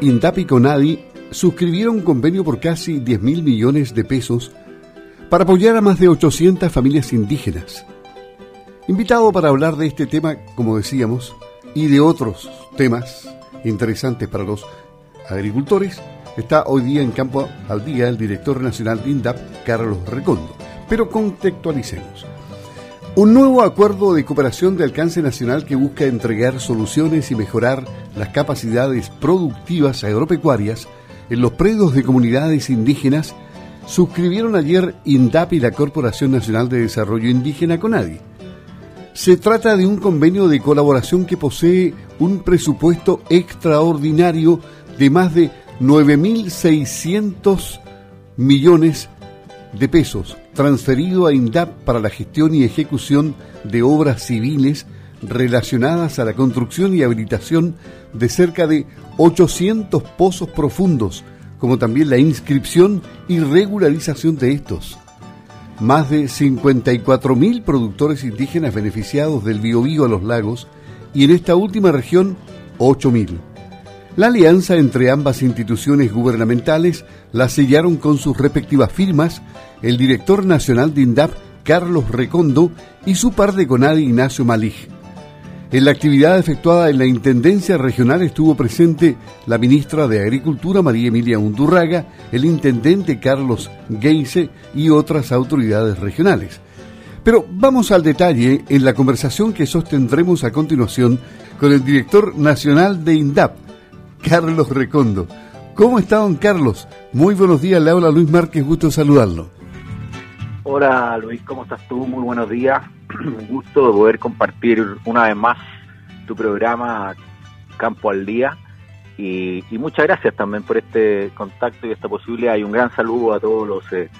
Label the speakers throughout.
Speaker 1: INDAP y CONADI suscribieron un convenio por casi 10 mil millones de pesos para apoyar a más de 800 familias indígenas. Invitado para hablar de este tema, como decíamos, y de otros temas interesantes para los agricultores, está hoy día en campo al día el director nacional de INDAP, Carlos Recondo. Pero contextualicemos. Un nuevo acuerdo de cooperación de alcance nacional que busca entregar soluciones y mejorar las capacidades productivas agropecuarias en los predios de comunidades indígenas suscribieron ayer INDAP y la Corporación Nacional de Desarrollo Indígena CONADI. Se trata de un convenio de colaboración que posee un presupuesto extraordinario de más de 9.600 millones de pesos transferido a INDAP para la gestión y ejecución de obras civiles relacionadas a la construcción y habilitación de cerca de 800 pozos profundos, como también la inscripción y regularización de estos. Más de 54.000 productores indígenas beneficiados del biobío a los lagos y en esta última región 8.000. La alianza entre ambas instituciones gubernamentales la sellaron con sus respectivas firmas el director nacional de INDAP, Carlos Recondo, y su par de CONADI, Ignacio Malig. En la actividad efectuada en la Intendencia Regional estuvo presente la ministra de Agricultura, María Emilia Undurraga, el intendente Carlos Geise y otras autoridades regionales. Pero vamos al detalle en la conversación que sostendremos a continuación con el director nacional de INDAP, Carlos Recondo. ¿Cómo está, don Carlos? Muy buenos días, le habla Luis Márquez, gusto saludarlo.
Speaker 2: Hola Luis, ¿cómo estás tú? Muy buenos días. Un gusto de poder compartir una vez más tu programa Campo al Día. Y, muchas gracias también por este contacto y esta posibilidad. Y un gran saludo a todos los eh,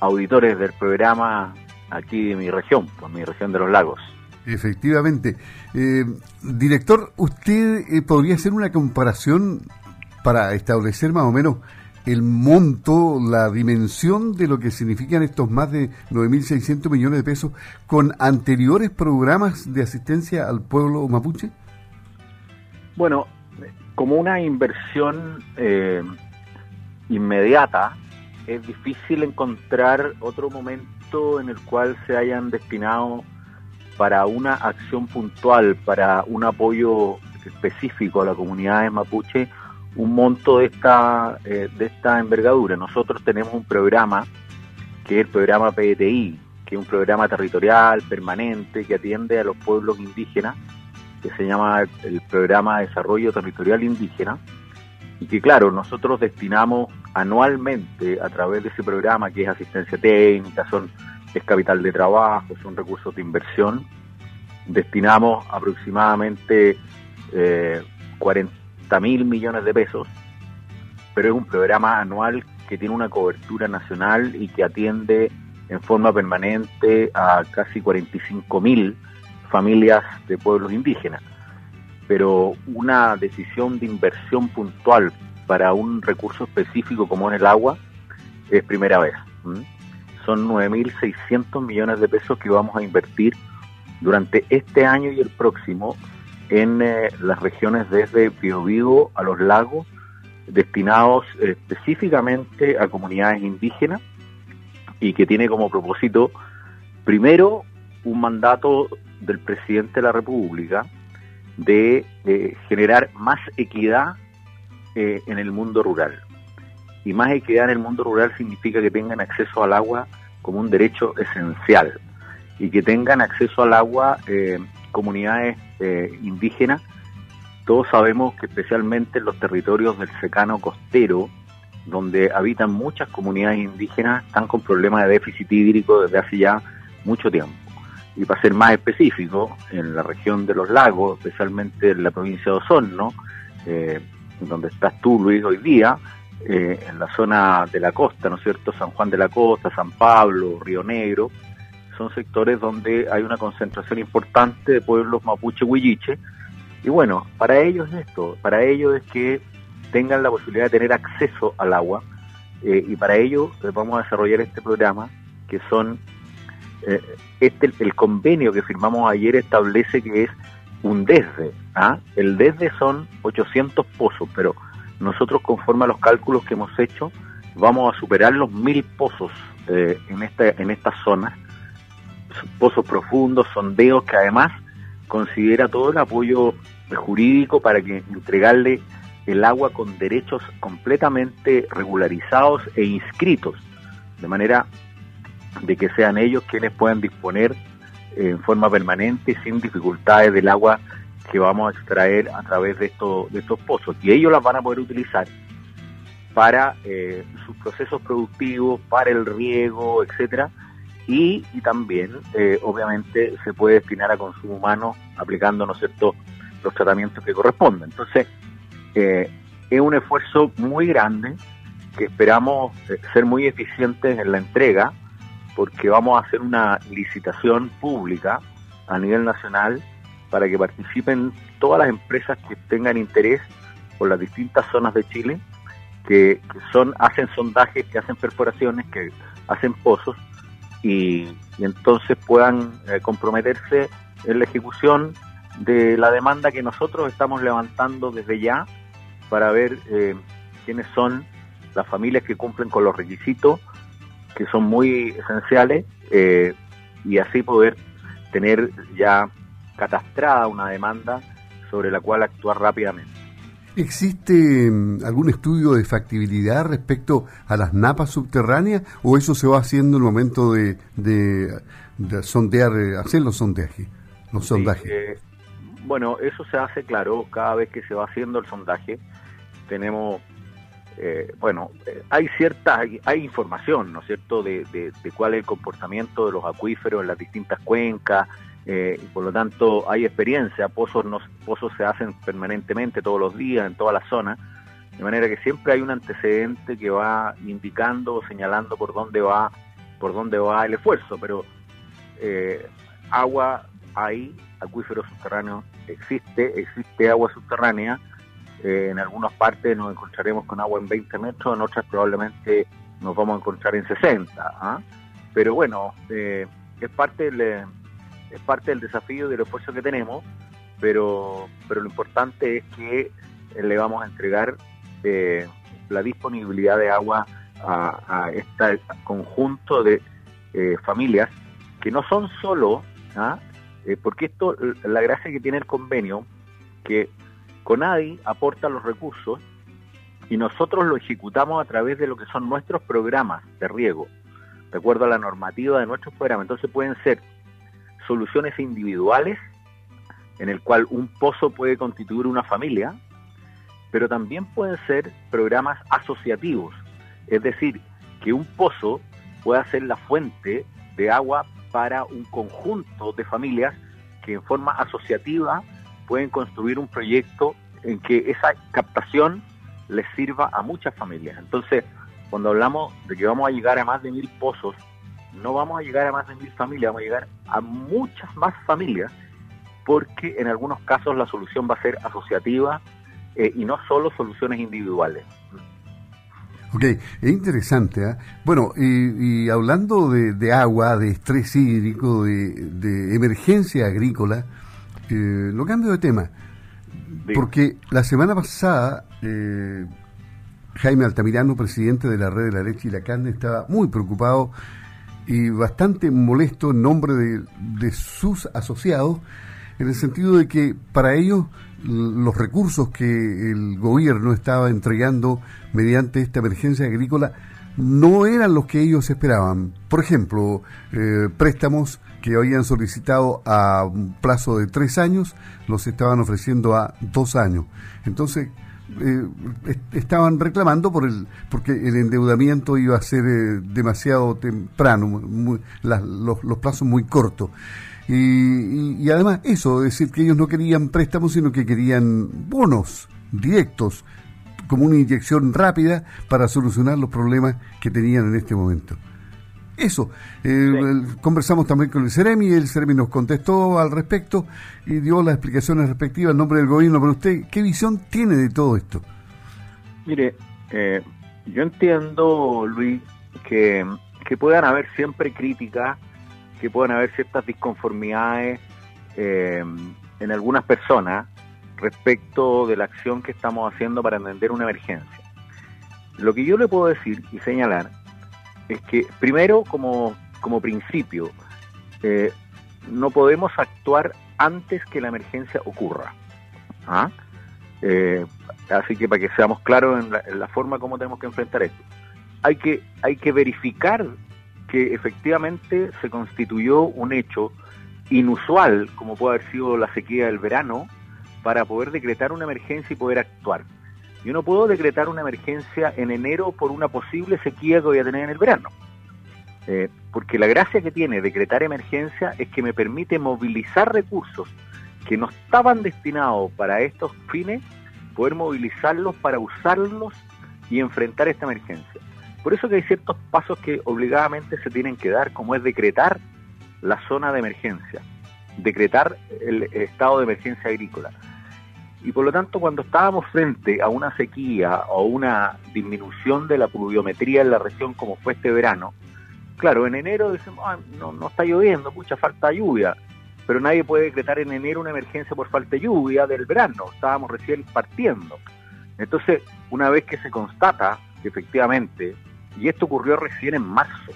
Speaker 2: auditores del programa aquí de mi región, pues mi región de los lagos.
Speaker 1: Efectivamente. Eh, director, ¿usted eh, podría hacer una comparación para establecer más o menos el monto, la dimensión de lo que significan estos más de 9.600 millones de pesos con anteriores programas de asistencia al pueblo mapuche?
Speaker 2: Bueno, como una inversión eh, inmediata, es difícil encontrar otro momento en el cual se hayan destinado para una acción puntual, para un apoyo específico a la comunidad de mapuche, un monto de esta, eh, de esta envergadura. Nosotros tenemos un programa, que es el programa PTI, que es un programa territorial, permanente, que atiende a los pueblos indígenas, que se llama el Programa de Desarrollo Territorial Indígena, y que claro, nosotros destinamos anualmente a través de ese programa, que es asistencia técnica, son es capital de trabajo, son recursos de inversión. Destinamos aproximadamente eh, 40 mil millones de pesos, pero es un programa anual que tiene una cobertura nacional y que atiende en forma permanente a casi 45 mil familias de pueblos indígenas. Pero una decisión de inversión puntual para un recurso específico como es el agua es primera vez son 9.600 millones de pesos que vamos a invertir durante este año y el próximo en eh, las regiones desde Biobío a los lagos, destinados específicamente a comunidades indígenas y que tiene como propósito, primero, un mandato del presidente de la República de generar más equidad eh, en el mundo rural. Y más equidad en el mundo rural significa que tengan acceso al agua como un derecho esencial y que tengan acceso al agua eh, comunidades eh, indígenas. Todos sabemos que especialmente en los territorios del secano costero, donde habitan muchas comunidades indígenas, están con problemas de déficit hídrico desde hace ya mucho tiempo. Y para ser más específico, en la región de los lagos, especialmente en la provincia de Osorno, eh, donde estás tú, Luis, hoy día, eh, en la zona de la costa, ¿no es cierto? San Juan de la Costa, San Pablo, Río Negro, son sectores donde hay una concentración importante de pueblos mapuche huilliche. Y bueno, para ellos es esto, para ellos es que tengan la posibilidad de tener acceso al agua eh, y para ello eh, vamos a desarrollar este programa que son este el convenio que firmamos ayer establece que es un desde ¿ah? el desde son 800 pozos pero nosotros conforme a los cálculos que hemos hecho, vamos a superar los mil pozos eh, en, esta, en estas zonas, pozos profundos, sondeos que además considera todo el apoyo jurídico para que entregarle el agua con derechos completamente regularizados e inscritos, de manera de que sean ellos quienes puedan disponer en forma permanente sin dificultades del agua que vamos a extraer a través de, estos de estos pozos. Y ellos las van a poder utilizar para eh, sus procesos productivos, para el riego, etcétera, y, también, eh, obviamente, se puede destinar a consumo humano aplicando, ¿no cierto?, los tratamientos que corresponden. Entonces, eh, es un esfuerzo muy grande que esperamos ser muy eficientes en la entrega, porque vamos a hacer una licitación pública a nivel nacional para que participen todas las empresas que tengan interés por las distintas zonas de Chile que, son hacen sondajes, que hacen perforaciones, que hacen pozos y, entonces puedan eh, comprometerse en la ejecución de la demanda que nosotros estamos levantando desde ya para ver eh, quiénes son las familias que cumplen con los requisitos que son muy esenciales eh, y así poder tener ya catastrada una demanda sobre la cual actuar rápidamente.
Speaker 1: ¿Existe mm, algún estudio de factibilidad respecto a las napas subterráneas o eso se va haciendo en el momento de, de, sondear, eh, hacer los sondajes? Los sondajes? Eh,
Speaker 2: bueno, eso se hace, claro, cada vez que se va haciendo el sondaje. Tenemos, eh, bueno, hay cierta, hay, información, ¿no es cierto?, de, de, de cuál es el comportamiento de los acuíferos en las distintas cuencas, eh, y por lo tanto hay experiencia, pozos, pozos se hacen permanentemente todos los días en toda la zona, de manera que siempre hay un antecedente que va indicando o señalando por dónde va, por dónde va el esfuerzo, pero eh, agua hay, acuíferos subterráneos existe, existe agua subterránea, eh, en algunas partes nos encontraremos con agua en 20 metros, en otras probablemente nos vamos a encontrar en 60, ¿ah? pero bueno, es parte del es parte del desafío y del esfuerzo que tenemos, pero, pero lo importante es que eh, le vamos a entregar eh, la disponibilidad de agua a, este conjunto de eh, familias que no son solo, ¿ah? porque esto, la gracia que tiene el convenio, que CONADI aporta los recursos y nosotros lo ejecutamos a través de lo que son nuestros programas de riego, de acuerdo a la normativa de nuestros programas. Entonces pueden ser soluciones individuales en el cual un pozo puede constituir una familia, pero también pueden ser programas asociativos, es decir, que un pozo pueda ser la fuente de agua para un conjunto de familias que en forma asociativa pueden construir un proyecto en que esa captación les sirva a muchas familias. Entonces, cuando hablamos de que vamos a llegar a más de mil pozos no vamos a llegar a más de mil familias, vamos a llegar a muchas más familias, porque en algunos casos la solución va a ser asociativa eh, y no solo soluciones individuales.
Speaker 1: Ok, es interesante. ¿eh? Bueno, y, hablando de, agua, de estrés hídrico, de, emergencia agrícola, eh, lo cambio de tema. Porque la semana pasada, eh, Jaime Altamirano, presidente de la Red de la Leche y la Carne, estaba muy preocupado y bastante molesto en nombre de, sus asociados, en el sentido de que para ellos los recursos que el gobierno estaba entregando mediante esta emergencia agrícola no eran los que ellos esperaban. Por ejemplo, eh, préstamos que habían solicitado a un plazo de tres años, los estaban ofreciendo a dos años. Entonces, eh, estaban reclamando por el porque el endeudamiento iba a ser eh, demasiado temprano, los, plazos muy cortos. Y, además eso, decir que ellos no querían préstamos, sino que querían bonos directos, como una inyección rápida para solucionar los problemas que tenían en este momento. Eso, eh, conversamos también con el Ceremi, el Ceremi nos contestó al respecto y dio las explicaciones respectivas en nombre del gobierno, pero usted, ¿qué visión tiene de todo esto?
Speaker 2: Mire, eh, yo entiendo, Luis, que, que puedan haber siempre críticas, que puedan haber ciertas disconformidades eh, en algunas personas, respecto de la acción que estamos haciendo para entender una emergencia. Lo que yo le puedo decir y señalar es que, primero, como, como principio, eh, no podemos actuar antes que la emergencia ocurra. ¿Ah? Eh, así que para que seamos claros en la, forma como tenemos que enfrentar esto, hay que, hay que verificar que efectivamente se constituyó un hecho inusual, como puede haber sido la sequía del verano, para poder decretar una emergencia y poder actuar. Yo no puedo decretar una emergencia en enero por una posible sequía que voy a tener en el verano. Eh, porque la gracia que tiene decretar emergencia es que me permite movilizar recursos que no estaban destinados para estos fines, poder movilizarlos para usarlos y enfrentar esta emergencia. Por eso que hay ciertos pasos que obligadamente se tienen que dar, como es decretar la zona de emergencia, decretar el estado de emergencia agrícola. Y por lo tanto, cuando estábamos frente a una sequía o una disminución de la pluviometría en la región como fue este verano, claro, en enero decimos, ah, no, no está lloviendo, mucha falta de lluvia, pero nadie puede decretar en enero una emergencia por falta de lluvia del verano, estábamos recién partiendo. Entonces, una vez que se constata que efectivamente, y esto ocurrió recién en marzo,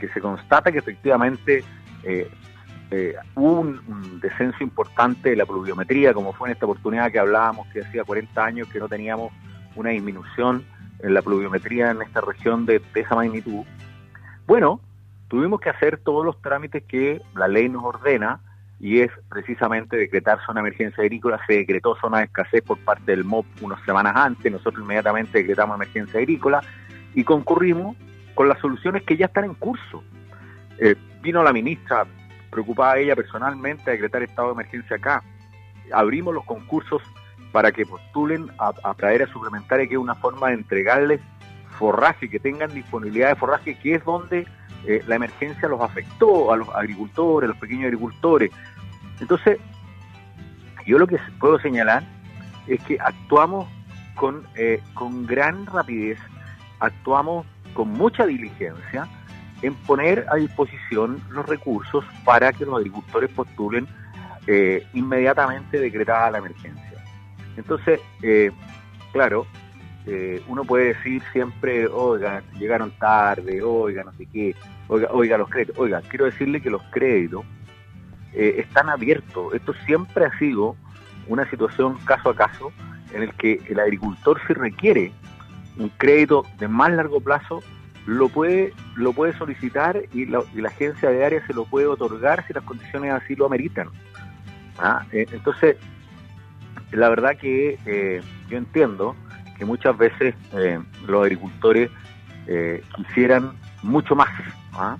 Speaker 2: que se constata que efectivamente eh, eh, hubo un, descenso importante de la pluviometría, como fue en esta oportunidad que hablábamos, que hacía 40 años que no teníamos una disminución en la pluviometría en esta región de esa magnitud. Bueno, tuvimos que hacer todos los trámites que la ley nos ordena y es precisamente decretar zona de emergencia agrícola. Se decretó zona de escasez por parte del MOP unas semanas antes, nosotros inmediatamente decretamos emergencia agrícola y concurrimos con las soluciones que ya están en curso. Eh, vino la ministra, preocupada ella personalmente, a decretar estado de emergencia acá. Abrimos los concursos para que postulen a, a a suplementaria, que es una forma de entregarles forraje, que tengan disponibilidad de forraje, que es donde eh, la emergencia los afectó a los agricultores, a los pequeños agricultores. Entonces, yo lo que puedo señalar es que actuamos con, eh, con gran rapidez, actuamos con mucha diligencia en poner a disposición los recursos para que los agricultores postulen eh, inmediatamente decretada la emergencia. Entonces, claro, uno puede decir siempre, oiga, llegaron tarde, oiga, no sé qué, Oiga, oiga, los créditos. Oiga, quiero decirle que los créditos eh, están abiertos. Esto siempre ha sido una situación caso a caso en el que el agricultor si requiere un crédito de más largo plazo lo puede lo puede solicitar y la, agencia de área se lo puede otorgar si las condiciones así lo ameritan. ¿Ah? Eh, entonces, la verdad que eh, yo entiendo que muchas veces los agricultores quisieran mucho más ¿ah?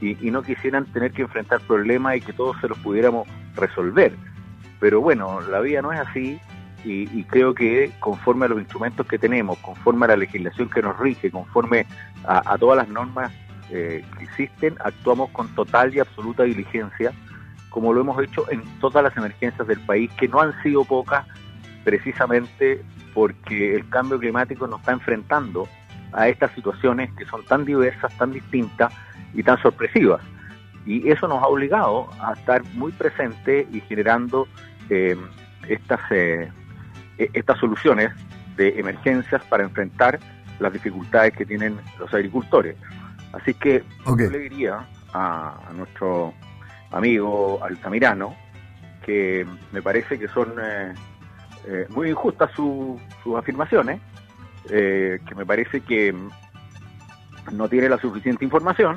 Speaker 2: y, no quisieran tener que enfrentar problemas y que todos se los pudiéramos resolver. Pero bueno, la vida no es así y, creo que conforme a los instrumentos que tenemos, conforme a la legislación que nos rige, conforme a, todas las normas eh, que existen, actuamos con total y absoluta diligencia, como lo hemos hecho en todas las emergencias del país, que no han sido pocas precisamente porque el cambio climático nos está enfrentando a estas situaciones que son tan diversas, tan distintas y tan sorpresivas. Y eso nos ha obligado a estar muy presentes y generando eh, estas, eh, e-, estas soluciones de emergencias para enfrentar las dificultades que tienen los agricultores. Así que yo le diría a, nuestro amigo Altamirano que me parece que son eh, muy injustas sus afirmaciones, que me parece que no tiene la suficiente información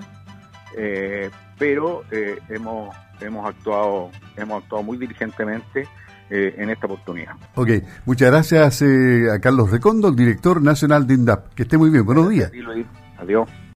Speaker 2: eh, pero eh, hemos, hemos, actuado, hemos actuado muy diligentemente eh, en esta oportunidad.
Speaker 1: Ok, muchas gracias a Carlos Recondo, el director nacional de INDAP. Que esté muy bien, buenos días.
Speaker 2: Adiós.